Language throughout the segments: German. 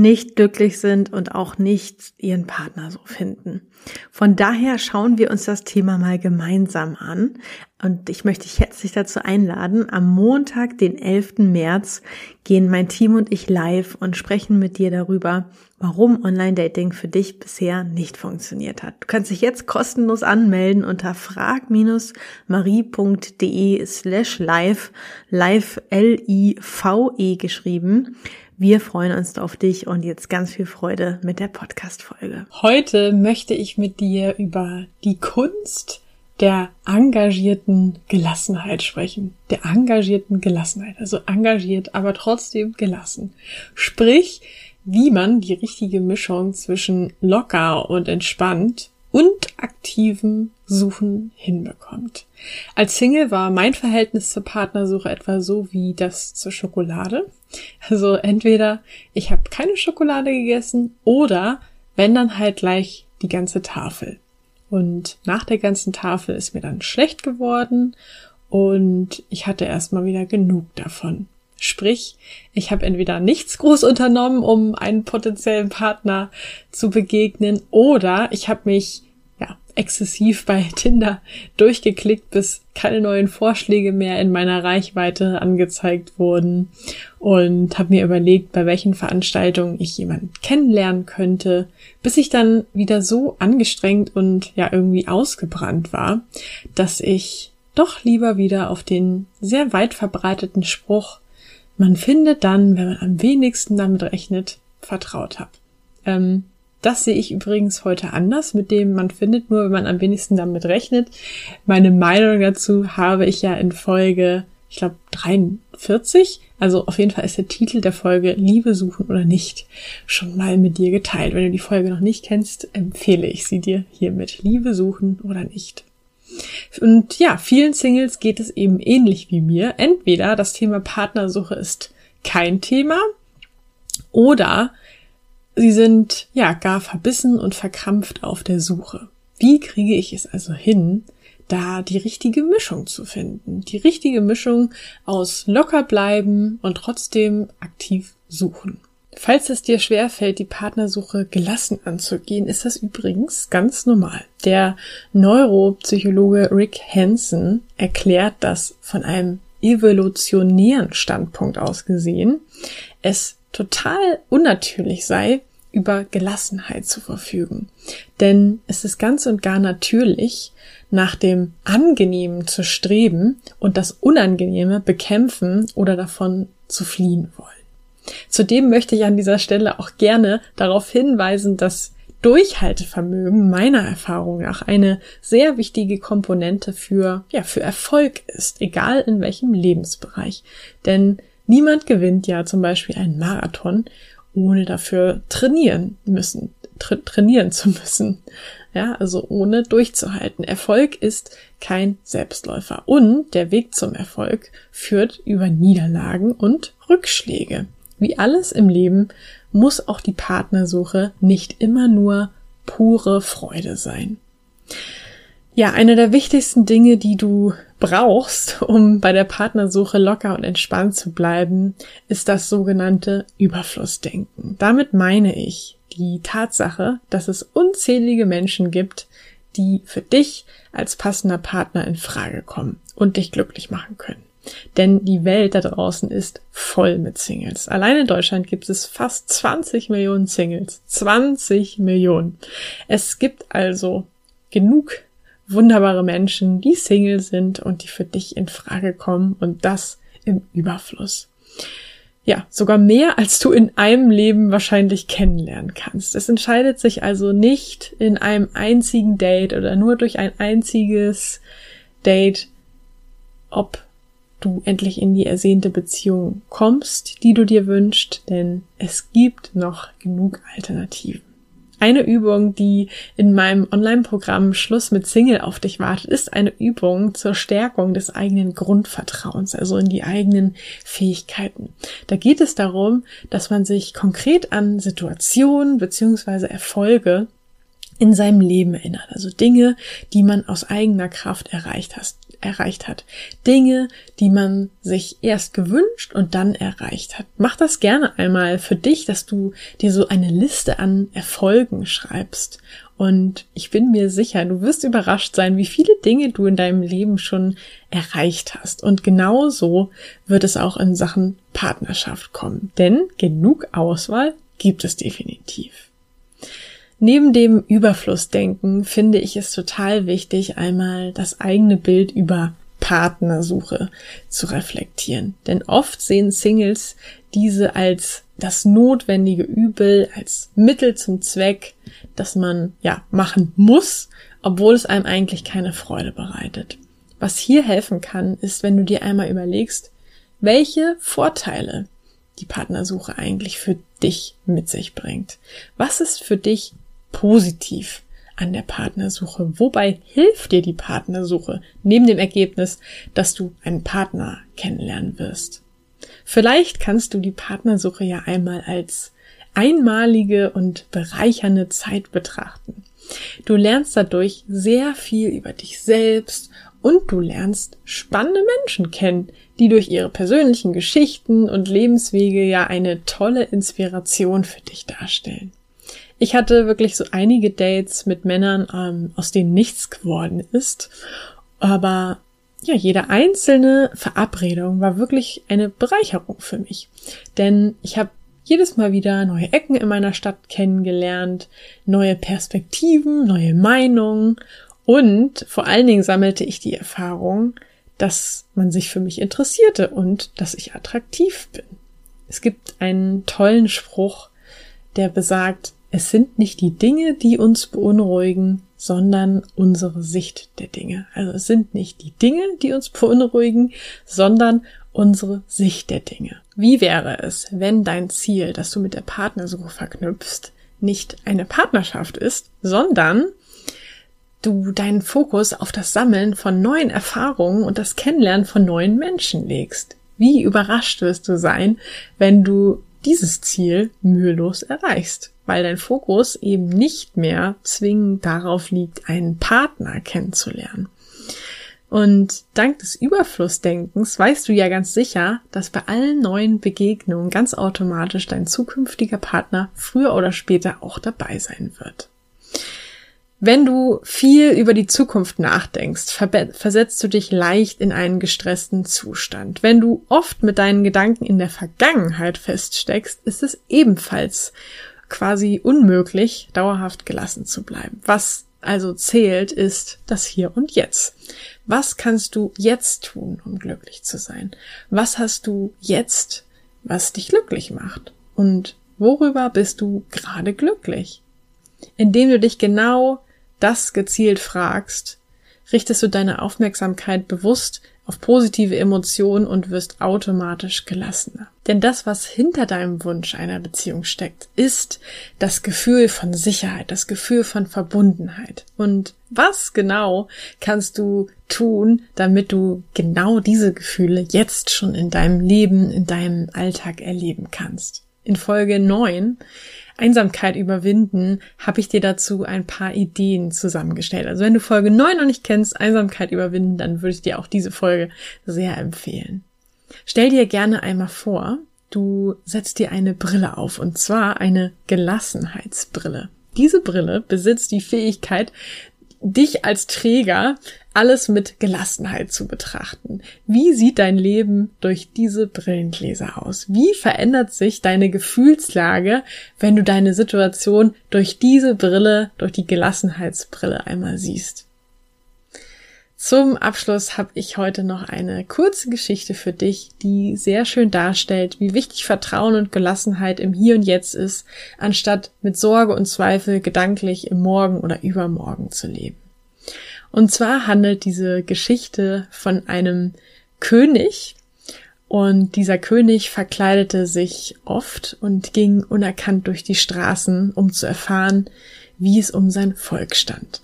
nicht glücklich sind und auch nicht ihren Partner so finden. Von daher schauen wir uns das Thema mal gemeinsam an. Und ich möchte dich herzlich dazu einladen. Am Montag, den 11. März, gehen mein Team und ich live und sprechen mit dir darüber, warum Online-Dating für dich bisher nicht funktioniert hat. Du kannst dich jetzt kostenlos anmelden unter frag-marie.de slash live, live L-I-V-E geschrieben. Wir freuen uns auf dich und jetzt ganz viel Freude mit der Podcast-Folge. Heute möchte ich mit dir über die Kunst der engagierten Gelassenheit sprechen. Der engagierten Gelassenheit. Also engagiert, aber trotzdem gelassen. Sprich, wie man die richtige Mischung zwischen locker und entspannt und aktivem Suchen hinbekommt. Als Single war mein Verhältnis zur Partnersuche etwa so wie das zur Schokolade. Also entweder ich habe keine Schokolade gegessen oder wenn dann halt gleich die ganze Tafel. Und nach der ganzen Tafel ist mir dann schlecht geworden und ich hatte erstmal wieder genug davon. Sprich, ich habe entweder nichts groß unternommen, um einen potenziellen Partner zu begegnen, oder ich habe mich exzessiv bei Tinder durchgeklickt, bis keine neuen Vorschläge mehr in meiner Reichweite angezeigt wurden und habe mir überlegt, bei welchen Veranstaltungen ich jemanden kennenlernen könnte, bis ich dann wieder so angestrengt und ja irgendwie ausgebrannt war, dass ich doch lieber wieder auf den sehr weit verbreiteten Spruch, man findet dann, wenn man am wenigsten damit rechnet, vertraut habe. Ähm, das sehe ich übrigens heute anders, mit dem man findet nur, wenn man am wenigsten damit rechnet. Meine Meinung dazu habe ich ja in Folge, ich glaube, 43. Also auf jeden Fall ist der Titel der Folge Liebe suchen oder nicht schon mal mit dir geteilt. Wenn du die Folge noch nicht kennst, empfehle ich sie dir hiermit. Liebe suchen oder nicht. Und ja, vielen Singles geht es eben ähnlich wie mir. Entweder das Thema Partnersuche ist kein Thema oder Sie sind ja gar verbissen und verkrampft auf der Suche. Wie kriege ich es also hin, da die richtige Mischung zu finden? Die richtige Mischung aus locker bleiben und trotzdem aktiv suchen. Falls es dir schwerfällt, die Partnersuche gelassen anzugehen, ist das übrigens ganz normal. Der Neuropsychologe Rick Hansen erklärt das von einem evolutionären Standpunkt aus gesehen, es total unnatürlich sei, über Gelassenheit zu verfügen. Denn es ist ganz und gar natürlich, nach dem Angenehmen zu streben und das Unangenehme bekämpfen oder davon zu fliehen wollen. Zudem möchte ich an dieser Stelle auch gerne darauf hinweisen, dass Durchhaltevermögen meiner Erfahrung nach eine sehr wichtige Komponente für, ja, für Erfolg ist, egal in welchem Lebensbereich. Denn niemand gewinnt ja zum Beispiel einen Marathon ohne dafür trainieren müssen, tra trainieren zu müssen. Ja, also ohne durchzuhalten. Erfolg ist kein Selbstläufer. Und der Weg zum Erfolg führt über Niederlagen und Rückschläge. Wie alles im Leben muss auch die Partnersuche nicht immer nur pure Freude sein. Ja, eine der wichtigsten Dinge, die du brauchst, um bei der Partnersuche locker und entspannt zu bleiben, ist das sogenannte Überflussdenken. Damit meine ich die Tatsache, dass es unzählige Menschen gibt, die für dich als passender Partner in Frage kommen und dich glücklich machen können. Denn die Welt da draußen ist voll mit Singles. Allein in Deutschland gibt es fast 20 Millionen Singles. 20 Millionen. Es gibt also genug wunderbare Menschen, die Single sind und die für dich in Frage kommen und das im Überfluss. Ja, sogar mehr, als du in einem Leben wahrscheinlich kennenlernen kannst. Es entscheidet sich also nicht in einem einzigen Date oder nur durch ein einziges Date, ob du endlich in die ersehnte Beziehung kommst, die du dir wünschst, denn es gibt noch genug Alternativen. Eine Übung, die in meinem Online-Programm Schluss mit Single auf dich wartet, ist eine Übung zur Stärkung des eigenen Grundvertrauens, also in die eigenen Fähigkeiten. Da geht es darum, dass man sich konkret an Situationen beziehungsweise Erfolge in seinem Leben erinnert. Also Dinge, die man aus eigener Kraft erreicht, hast, erreicht hat. Dinge, die man sich erst gewünscht und dann erreicht hat. Mach das gerne einmal für dich, dass du dir so eine Liste an Erfolgen schreibst. Und ich bin mir sicher, du wirst überrascht sein, wie viele Dinge du in deinem Leben schon erreicht hast. Und genauso wird es auch in Sachen Partnerschaft kommen. Denn genug Auswahl gibt es definitiv. Neben dem Überflussdenken finde ich es total wichtig, einmal das eigene Bild über Partnersuche zu reflektieren. Denn oft sehen Singles diese als das notwendige Übel, als Mittel zum Zweck, das man ja machen muss, obwohl es einem eigentlich keine Freude bereitet. Was hier helfen kann, ist, wenn du dir einmal überlegst, welche Vorteile die Partnersuche eigentlich für dich mit sich bringt. Was ist für dich positiv an der Partnersuche? Wobei hilft dir die Partnersuche neben dem Ergebnis, dass du einen Partner kennenlernen wirst? Vielleicht kannst du die Partnersuche ja einmal als einmalige und bereichernde Zeit betrachten. Du lernst dadurch sehr viel über dich selbst und du lernst spannende Menschen kennen, die durch ihre persönlichen Geschichten und Lebenswege ja eine tolle Inspiration für dich darstellen. Ich hatte wirklich so einige Dates mit Männern, ähm, aus denen nichts geworden ist. Aber ja, jede einzelne Verabredung war wirklich eine Bereicherung für mich. Denn ich habe jedes Mal wieder neue Ecken in meiner Stadt kennengelernt, neue Perspektiven, neue Meinungen und vor allen Dingen sammelte ich die Erfahrung, dass man sich für mich interessierte und dass ich attraktiv bin. Es gibt einen tollen Spruch, der besagt, es sind nicht die Dinge, die uns beunruhigen, sondern unsere Sicht der Dinge. Also es sind nicht die Dinge, die uns beunruhigen, sondern unsere Sicht der Dinge. Wie wäre es, wenn dein Ziel, das du mit der Partnersuche verknüpfst, nicht eine Partnerschaft ist, sondern du deinen Fokus auf das Sammeln von neuen Erfahrungen und das Kennenlernen von neuen Menschen legst? Wie überrascht wirst du sein, wenn du dieses Ziel mühelos erreichst? weil dein Fokus eben nicht mehr zwingend darauf liegt, einen Partner kennenzulernen. Und dank des Überflussdenkens weißt du ja ganz sicher, dass bei allen neuen Begegnungen ganz automatisch dein zukünftiger Partner früher oder später auch dabei sein wird. Wenn du viel über die Zukunft nachdenkst, versetzt du dich leicht in einen gestressten Zustand. Wenn du oft mit deinen Gedanken in der Vergangenheit feststeckst, ist es ebenfalls quasi unmöglich, dauerhaft gelassen zu bleiben. Was also zählt, ist das Hier und Jetzt. Was kannst du jetzt tun, um glücklich zu sein? Was hast du jetzt, was dich glücklich macht? Und worüber bist du gerade glücklich? Indem du dich genau das gezielt fragst, richtest du deine Aufmerksamkeit bewusst auf positive Emotionen und wirst automatisch gelassener. Denn das, was hinter deinem Wunsch einer Beziehung steckt, ist das Gefühl von Sicherheit, das Gefühl von Verbundenheit. Und was genau kannst du tun, damit du genau diese Gefühle jetzt schon in deinem Leben, in deinem Alltag erleben kannst? In Folge 9 Einsamkeit überwinden, habe ich dir dazu ein paar Ideen zusammengestellt. Also wenn du Folge 9 noch nicht kennst, Einsamkeit überwinden, dann würde ich dir auch diese Folge sehr empfehlen. Stell dir gerne einmal vor, du setzt dir eine Brille auf, und zwar eine Gelassenheitsbrille. Diese Brille besitzt die Fähigkeit, dich als Träger alles mit Gelassenheit zu betrachten. Wie sieht dein Leben durch diese Brillengläser aus? Wie verändert sich deine Gefühlslage, wenn du deine Situation durch diese Brille, durch die Gelassenheitsbrille einmal siehst? Zum Abschluss habe ich heute noch eine kurze Geschichte für dich, die sehr schön darstellt, wie wichtig Vertrauen und Gelassenheit im Hier und Jetzt ist, anstatt mit Sorge und Zweifel gedanklich im Morgen oder Übermorgen zu leben. Und zwar handelt diese Geschichte von einem König Und dieser König verkleidete sich oft und ging unerkannt durch die Straßen, um zu erfahren, wie es um sein Volk stand.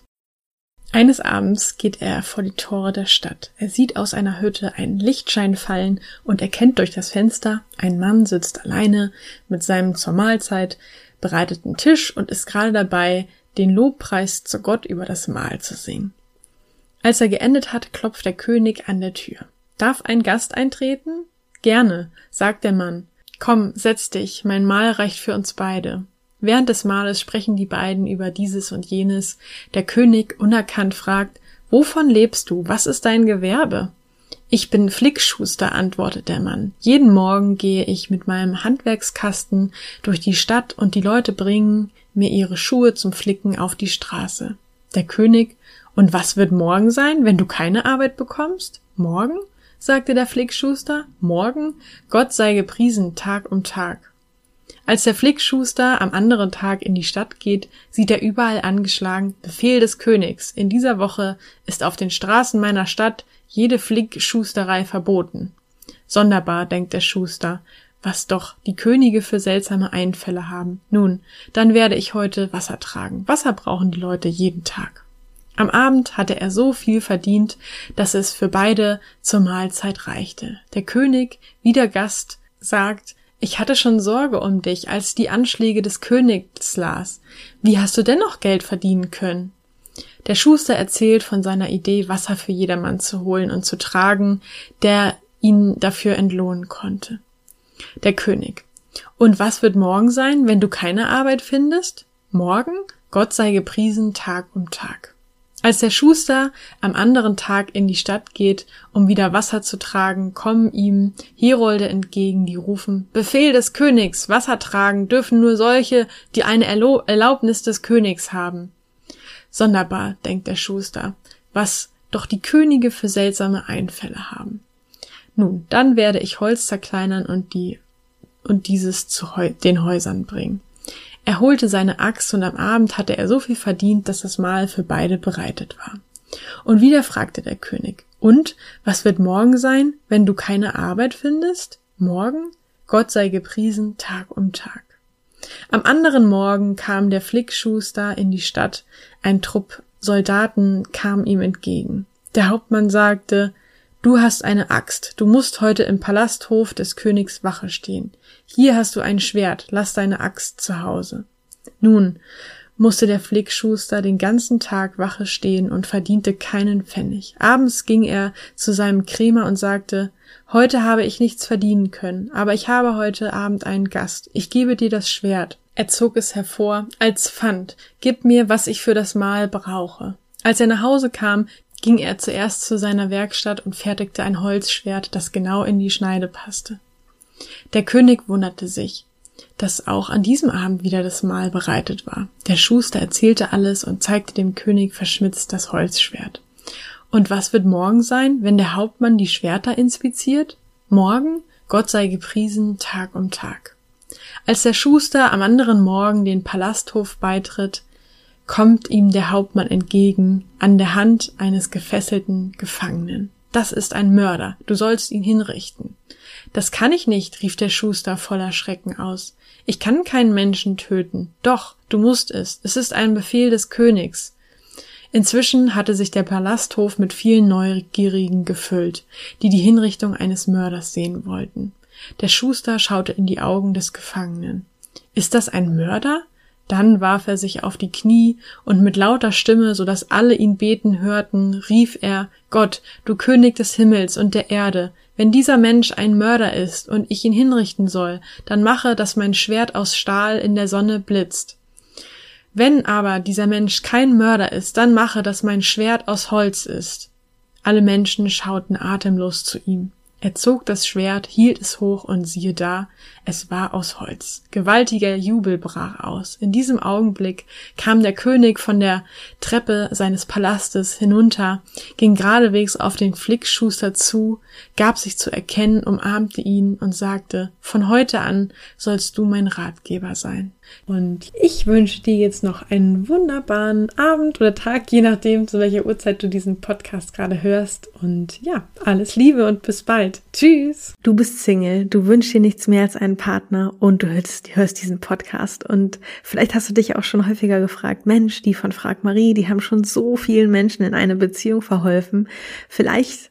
Eines Abends geht er vor die Tore der Stadt. Er sieht aus einer Hütte einen Lichtschein fallen und erkennt durch das Fenster, ein Mann sitzt alleine mit seinem zur Mahlzeit bereiteten Tisch und ist gerade dabei, den Lobpreis zu Gott über das Mahl zu singen. Als er geendet hat, klopft der König an der Tür. Darf ein Gast eintreten? Gerne, sagt der Mann. Komm, setz dich, mein Mahl reicht für uns beide. Während des Mahles sprechen die beiden über dieses und jenes. Der König unerkannt fragt, Wovon lebst du? Was ist dein Gewerbe? Ich bin Flickschuster, antwortet der Mann. Jeden Morgen gehe ich mit meinem Handwerkskasten durch die Stadt und die Leute bringen mir ihre Schuhe zum Flicken auf die Straße. Der König, und was wird morgen sein, wenn du keine Arbeit bekommst? Morgen? sagte der Flickschuster. Morgen? Gott sei gepriesen Tag um Tag. Als der Flickschuster am anderen Tag in die Stadt geht, sieht er überall angeschlagen Befehl des Königs. In dieser Woche ist auf den Straßen meiner Stadt jede Flickschusterei verboten. Sonderbar, denkt der Schuster, was doch die Könige für seltsame Einfälle haben. Nun, dann werde ich heute Wasser tragen. Wasser brauchen die Leute jeden Tag. Am Abend hatte er so viel verdient, dass es für beide zur Mahlzeit reichte. Der König, wie der Gast, sagt, ich hatte schon Sorge um dich, als die Anschläge des Königs las. Wie hast du dennoch Geld verdienen können? Der Schuster erzählt von seiner Idee, Wasser für jedermann zu holen und zu tragen, der ihn dafür entlohnen konnte. Der König. Und was wird morgen sein, wenn du keine Arbeit findest? Morgen? Gott sei gepriesen Tag um Tag. Als der Schuster am anderen Tag in die Stadt geht, um wieder Wasser zu tragen, kommen ihm Herolde entgegen, die rufen Befehl des Königs, Wasser tragen dürfen nur solche, die eine Erlaubnis des Königs haben. Sonderbar, denkt der Schuster, was doch die Könige für seltsame Einfälle haben. Nun, dann werde ich Holz zerkleinern und die und dieses zu den Häusern bringen. Er holte seine Axt und am Abend hatte er so viel verdient, dass das Mahl für beide bereitet war. Und wieder fragte der König, und was wird morgen sein, wenn du keine Arbeit findest? Morgen? Gott sei gepriesen Tag um Tag. Am anderen Morgen kam der Flickschuster in die Stadt, ein Trupp Soldaten kam ihm entgegen. Der Hauptmann sagte, Du hast eine Axt, du musst heute im Palasthof des Königs Wache stehen. Hier hast du ein Schwert, lass deine Axt zu Hause. Nun musste der Flickschuster den ganzen Tag Wache stehen und verdiente keinen Pfennig. Abends ging er zu seinem Krämer und sagte, Heute habe ich nichts verdienen können, aber ich habe heute Abend einen Gast. Ich gebe dir das Schwert. Er zog es hervor als Pfand. Gib mir, was ich für das Mahl brauche. Als er nach Hause kam, ging er zuerst zu seiner Werkstatt und fertigte ein Holzschwert, das genau in die Schneide passte. Der König wunderte sich, dass auch an diesem Abend wieder das Mahl bereitet war. Der Schuster erzählte alles und zeigte dem König verschmitzt das Holzschwert. Und was wird morgen sein, wenn der Hauptmann die Schwerter inspiziert? Morgen, Gott sei gepriesen, Tag um Tag. Als der Schuster am anderen Morgen den Palasthof beitritt, kommt ihm der Hauptmann entgegen an der Hand eines gefesselten Gefangenen. Das ist ein Mörder, du sollst ihn hinrichten. Das kann ich nicht, rief der Schuster voller Schrecken aus. Ich kann keinen Menschen töten. Doch, du musst es. Es ist ein Befehl des Königs. Inzwischen hatte sich der Palasthof mit vielen Neugierigen gefüllt, die die Hinrichtung eines Mörders sehen wollten. Der Schuster schaute in die Augen des Gefangenen. Ist das ein Mörder? Dann warf er sich auf die Knie und mit lauter Stimme, so dass alle ihn beten hörten, rief er Gott, du König des Himmels und der Erde, wenn dieser Mensch ein Mörder ist und ich ihn hinrichten soll, dann mache, dass mein Schwert aus Stahl in der Sonne blitzt. Wenn aber dieser Mensch kein Mörder ist, dann mache, dass mein Schwert aus Holz ist. Alle Menschen schauten atemlos zu ihm. Er zog das Schwert, hielt es hoch und siehe da, es war aus Holz. Gewaltiger Jubel brach aus. In diesem Augenblick kam der König von der Treppe seines Palastes hinunter, ging geradewegs auf den Flickschuster zu, gab sich zu erkennen, umarmte ihn und sagte, von heute an sollst du mein Ratgeber sein. Und ich wünsche dir jetzt noch einen wunderbaren Abend oder Tag, je nachdem, zu welcher Uhrzeit du diesen Podcast gerade hörst. Und ja, alles Liebe und bis bald. Tschüss. Du bist Single, du wünschst dir nichts mehr als einen Partner und du hörst, hörst diesen Podcast. Und vielleicht hast du dich auch schon häufiger gefragt, Mensch, die von Frag Marie, die haben schon so vielen Menschen in eine Beziehung verholfen. Vielleicht